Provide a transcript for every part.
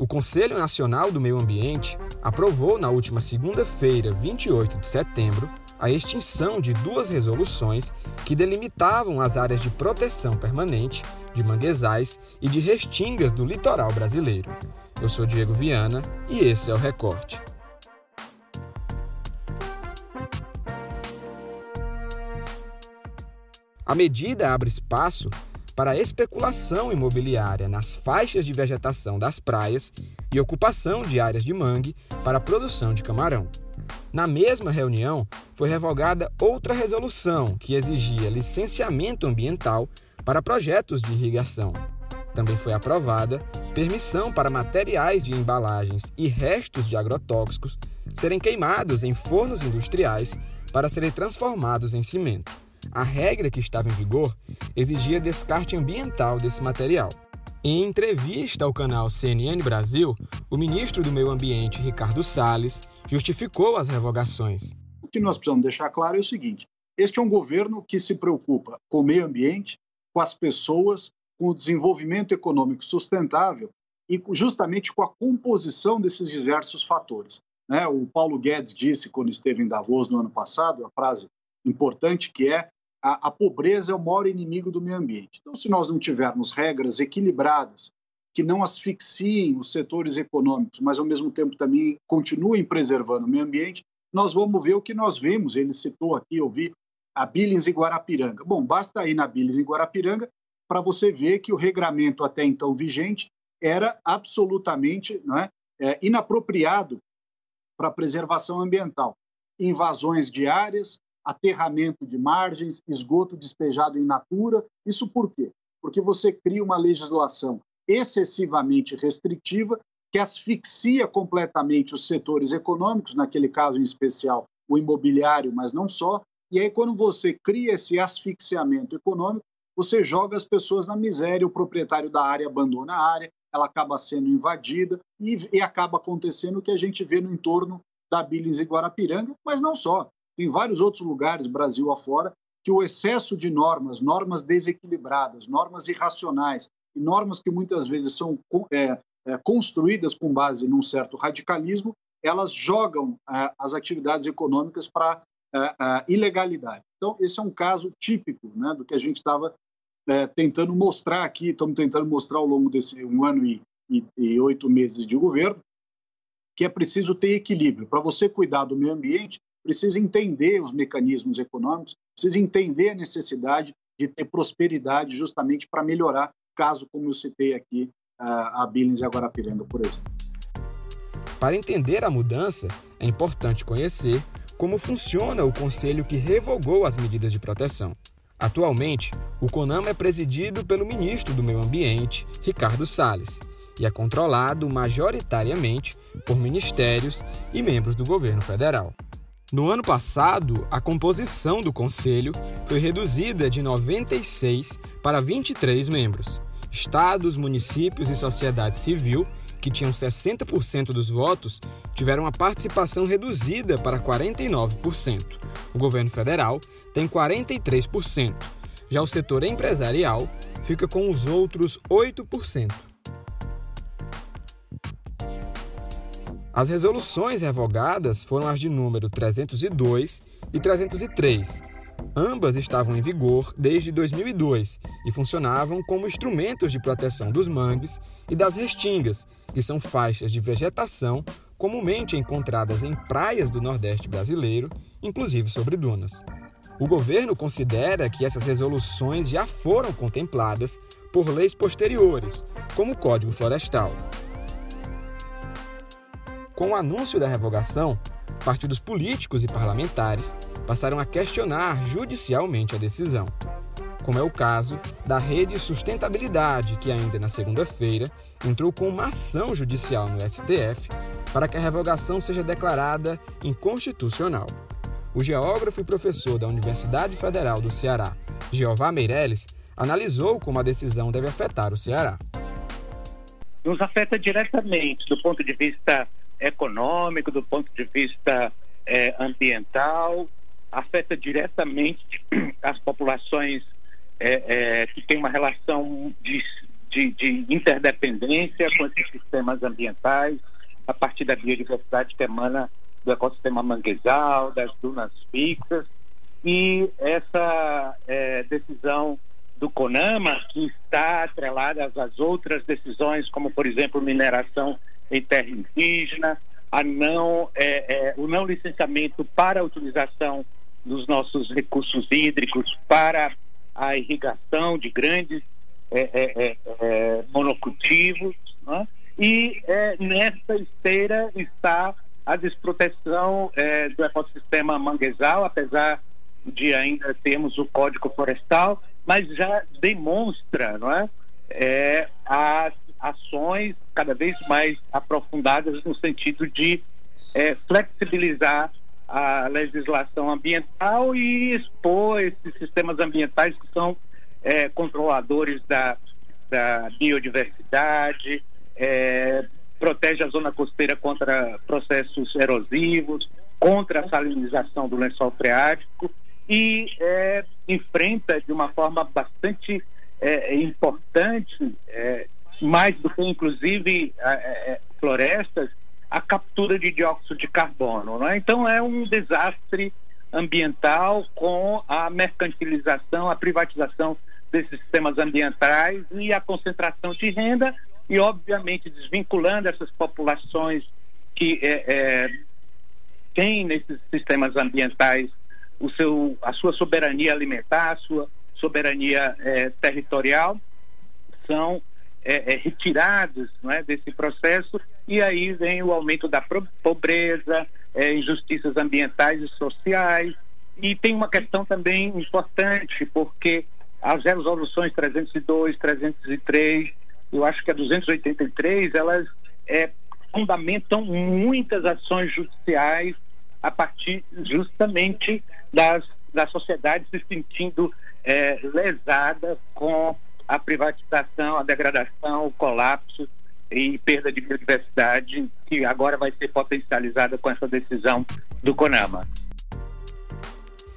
O Conselho Nacional do Meio Ambiente aprovou na última segunda-feira, 28 de setembro, a extinção de duas resoluções que delimitavam as áreas de proteção permanente de manguezais e de restingas do litoral brasileiro. Eu sou Diego Viana e esse é o Recorte. A medida abre espaço para especulação imobiliária nas faixas de vegetação das praias e ocupação de áreas de mangue para a produção de camarão. Na mesma reunião, foi revogada outra resolução que exigia licenciamento ambiental para projetos de irrigação. Também foi aprovada permissão para materiais de embalagens e restos de agrotóxicos serem queimados em fornos industriais para serem transformados em cimento. A regra que estava em vigor exigia descarte ambiental desse material. Em entrevista ao canal CNN Brasil, o ministro do Meio Ambiente, Ricardo Salles, justificou as revogações. O que nós precisamos deixar claro é o seguinte: este é um governo que se preocupa com o meio ambiente, com as pessoas, com o desenvolvimento econômico sustentável e justamente com a composição desses diversos fatores. Né? O Paulo Guedes disse, quando esteve em Davos no ano passado, a frase importante que é a, a, pobreza é o maior inimigo do meio ambiente. Então, se nós não tivermos regras equilibradas que não asfixiem os setores econômicos, mas ao mesmo tempo também continuem preservando o meio ambiente, nós vamos ver o que nós vimos. Ele citou aqui, eu vi a Billings e Guarapiranga. Bom, basta ir na Billings e Guarapiranga para você ver que o regramento até então vigente era absolutamente não é, é inapropriado para a preservação ambiental. Invasões de áreas, aterramento de margens, esgoto despejado em natura. Isso por quê? Porque você cria uma legislação excessivamente restritiva que asfixia completamente os setores econômicos, naquele caso em especial o imobiliário, mas não só. E aí, quando você cria esse asfixiamento econômico, você joga as pessoas na miséria, o proprietário da área abandona a área, ela acaba sendo invadida e, e acaba acontecendo o que a gente vê no entorno da Billings e Guarapiranga, mas não só. Tem vários outros lugares, Brasil afora, que o excesso de normas, normas desequilibradas, normas irracionais e normas que muitas vezes são é, é, construídas com base num certo radicalismo, elas jogam é, as atividades econômicas para a é, é, ilegalidade. Então, esse é um caso típico né, do que a gente estava é, tentando mostrar aqui, estamos tentando mostrar ao longo desse um ano e, e, e oito meses de governo, que é preciso ter equilíbrio. Para você cuidar do meio ambiente, precisa entender os mecanismos econômicos, precisa entender a necessidade de ter prosperidade justamente para melhorar, caso, como eu citei aqui, a Billings e a Guarapiranga, por exemplo. Para entender a mudança, é importante conhecer como funciona o conselho que revogou as medidas de proteção. Atualmente, o CONAMA é presidido pelo ministro do Meio Ambiente, Ricardo Salles, e é controlado majoritariamente por ministérios e membros do governo federal. No ano passado, a composição do conselho foi reduzida de 96 para 23 membros. Estados, municípios e sociedade civil, que tinham 60% dos votos, tiveram a participação reduzida para 49%. O governo federal tem 43%. Já o setor empresarial fica com os outros 8%. As resoluções revogadas foram as de número 302 e 303. Ambas estavam em vigor desde 2002 e funcionavam como instrumentos de proteção dos mangues e das restingas, que são faixas de vegetação comumente encontradas em praias do Nordeste brasileiro, inclusive sobre dunas. O governo considera que essas resoluções já foram contempladas por leis posteriores, como o Código Florestal. Com o anúncio da revogação, partidos políticos e parlamentares passaram a questionar judicialmente a decisão, como é o caso da Rede Sustentabilidade, que ainda na segunda-feira entrou com uma ação judicial no STF para que a revogação seja declarada inconstitucional. O geógrafo e professor da Universidade Federal do Ceará, Jeová Meirelles, analisou como a decisão deve afetar o Ceará. Nos afeta diretamente do ponto de vista econômico, do ponto de vista é, ambiental, afeta diretamente as populações é, é, que têm uma relação de, de, de interdependência com esses sistemas ambientais, a partir da biodiversidade que emana do ecossistema manguezal, das dunas fixas, e essa decisão do CONAMA, que está atrelada às outras decisões, como, por exemplo, mineração em terra indígena, a não, é, é, o não licenciamento para a utilização dos nossos recursos hídricos para a irrigação de grandes é, é, é, é monocultivos. Né? E nessa esteira está a desproteção do ecossistema manguezal, apesar de ainda termos o Código Florestal, mas já demonstra não é, é, as ações cada vez mais aprofundadas no sentido de é, flexibilizar a legislação ambiental e expor esses sistemas ambientais que são é, controladores da, da biodiversidade, é, protege a zona costeira contra processos erosivos, contra a salinização do lençol freático e é, enfrenta de uma forma bastante é, importante, é, mais do que inclusive é, florestas, a captura de dióxido de carbono. Né? Então é um desastre ambiental com a mercantilização, a privatização desses sistemas ambientais e a concentração de renda e, obviamente, desvinculando essas populações que é, é, têm nesses sistemas ambientais o seu, a sua soberania alimentar, a sua soberania é, territorial, são é, é, retirados é, desse processo e aí vem o aumento da pobreza, é, injustiças ambientais e sociais e tem uma questão também importante porque as resoluções 302, 303, eu acho que a 283, elas é, fundamentam muitas ações judiciais a partir justamente das, da sociedade se sentindo é, lesada com a privatização, a degradação, o colapso e perda de biodiversidade que agora vai ser potencializada com essa decisão do CONAMA.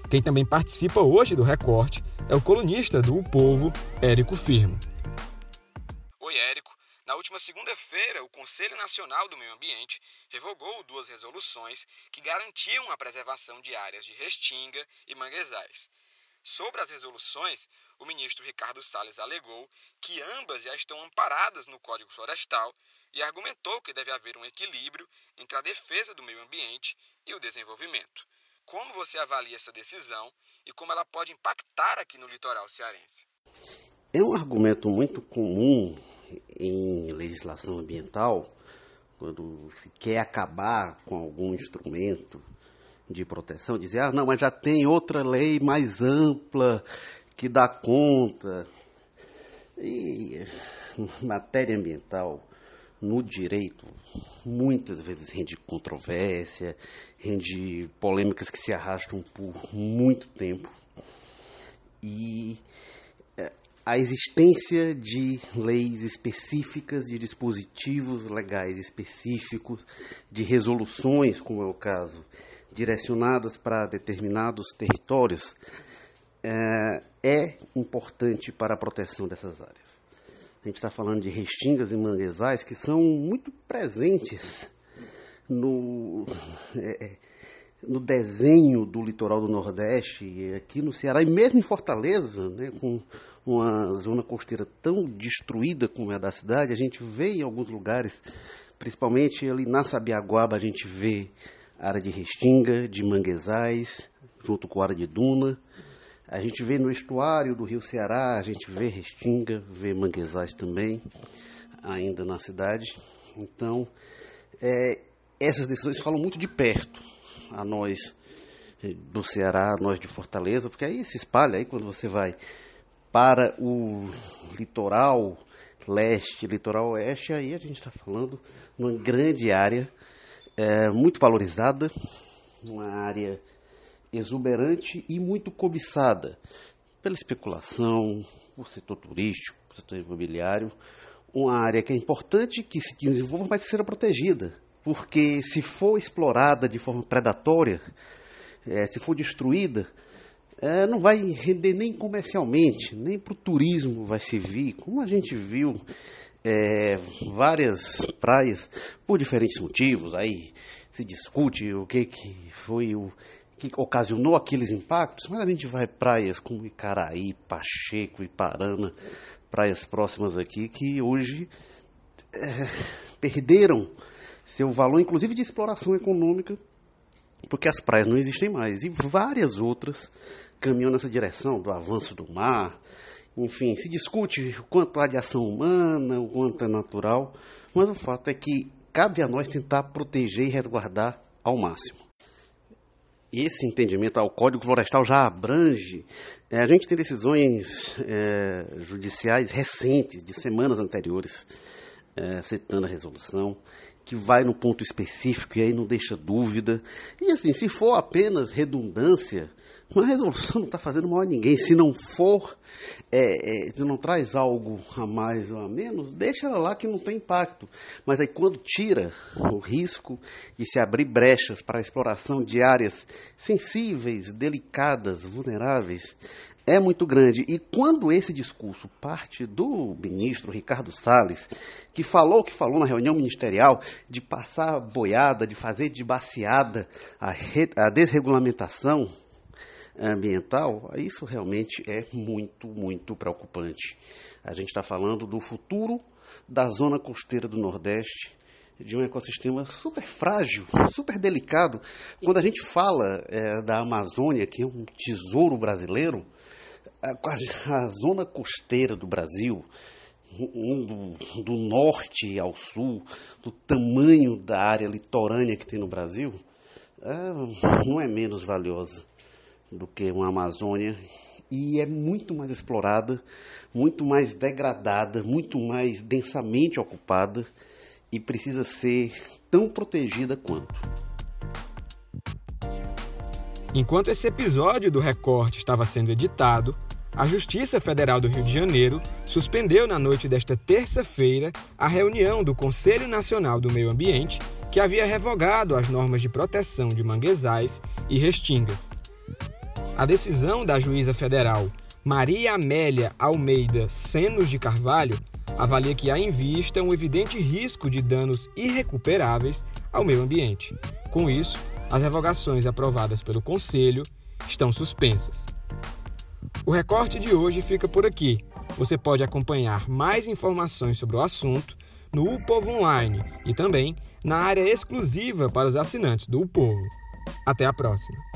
Quem também participa hoje do recorte é o colunista do O Povo, Érico Firmo. Oi, Érico. Na última segunda-feira, o Conselho Nacional do Meio Ambiente revogou duas resoluções que garantiam a preservação de áreas de restinga e manguezais. Sobre as resoluções, o ministro Ricardo Salles alegou que ambas já estão amparadas no Código Florestal e argumentou que deve haver um equilíbrio entre a defesa do meio ambiente e o desenvolvimento. Como você avalia essa decisão e como ela pode impactar aqui no litoral cearense? É um argumento muito comum em legislação ambiental, quando se quer acabar com algum instrumento de proteção, dizer, ah, não, mas já tem outra lei mais ampla que dá conta. E matéria ambiental no direito muitas vezes rende controvérsia, rende polêmicas que se arrastam por muito tempo. E a existência de leis específicas, de dispositivos legais específicos, de resoluções, como é o caso, direcionadas para determinados territórios, é, é importante para a proteção dessas áreas. A gente está falando de restingas e manguezais que são muito presentes no, é, é no desenho do litoral do Nordeste, aqui no Ceará, e mesmo em Fortaleza, né, com uma zona costeira tão destruída como é a da cidade, a gente vê em alguns lugares, principalmente ali na Sabiaguaba, a gente vê área de restinga, de manguezais, junto com a área de duna. A gente vê no estuário do Rio Ceará, a gente vê restinga, vê manguezais também, ainda na cidade. Então, é, essas decisões falam muito de perto a nós eh, do Ceará, nós de Fortaleza, porque aí se espalha aí quando você vai para o litoral leste, litoral oeste, aí a gente está falando numa grande área é, muito valorizada, uma área exuberante e muito cobiçada pela especulação, o setor turístico, o setor imobiliário, uma área que é importante que se desenvolva, mas que seja protegida, porque se for explorada de forma predatória, é, se for destruída, é, não vai render nem comercialmente, nem para o turismo vai servir, como a gente viu é, várias praias por diferentes motivos, aí se discute o que, que foi o que ocasionou aqueles impactos, mas a gente vai praias como Icaraí, Pacheco, Iparana, praias próximas aqui que hoje é, perderam seu valor, inclusive de exploração econômica, porque as praias não existem mais. E várias outras caminham nessa direção do avanço do mar. Enfim, se discute o quanto há de ação humana, o quanto é natural, mas o fato é que cabe a nós tentar proteger e resguardar ao máximo. Esse entendimento ao Código Florestal já abrange. É, a gente tem decisões é, judiciais recentes, de semanas anteriores, é, citando a resolução, que vai no ponto específico e aí não deixa dúvida. E assim, se for apenas redundância, uma resolução não está fazendo mal a ninguém. Se não for, é, é, se não traz algo a mais ou a menos, deixa ela lá que não tem impacto. Mas aí quando tira o risco de se abrir brechas para a exploração de áreas sensíveis, delicadas, vulneráveis, é muito grande. E quando esse discurso parte do ministro Ricardo Salles, que falou o que falou na reunião ministerial, de passar boiada, de fazer de baseada a, a desregulamentação ambiental, isso realmente é muito, muito preocupante. A gente está falando do futuro da zona costeira do Nordeste, de um ecossistema super frágil, super delicado. Quando a gente fala é, da Amazônia, que é um tesouro brasileiro, a, a zona costeira do Brasil, indo do norte ao sul, do tamanho da área litorânea que tem no Brasil, é, não é menos valiosa do que uma Amazônia e é muito mais explorada, muito mais degradada, muito mais densamente ocupada e precisa ser tão protegida quanto. Enquanto esse episódio do recorte estava sendo editado, a Justiça Federal do Rio de Janeiro suspendeu na noite desta terça-feira a reunião do Conselho Nacional do Meio Ambiente, que havia revogado as normas de proteção de manguezais e restingas. A decisão da juíza federal Maria Amélia Almeida Senos de Carvalho avalia que há em vista um evidente risco de danos irrecuperáveis ao meio ambiente. Com isso, as revogações aprovadas pelo Conselho estão suspensas. O recorte de hoje fica por aqui. Você pode acompanhar mais informações sobre o assunto no U Povo Online e também na área exclusiva para os assinantes do U Povo. Até a próxima!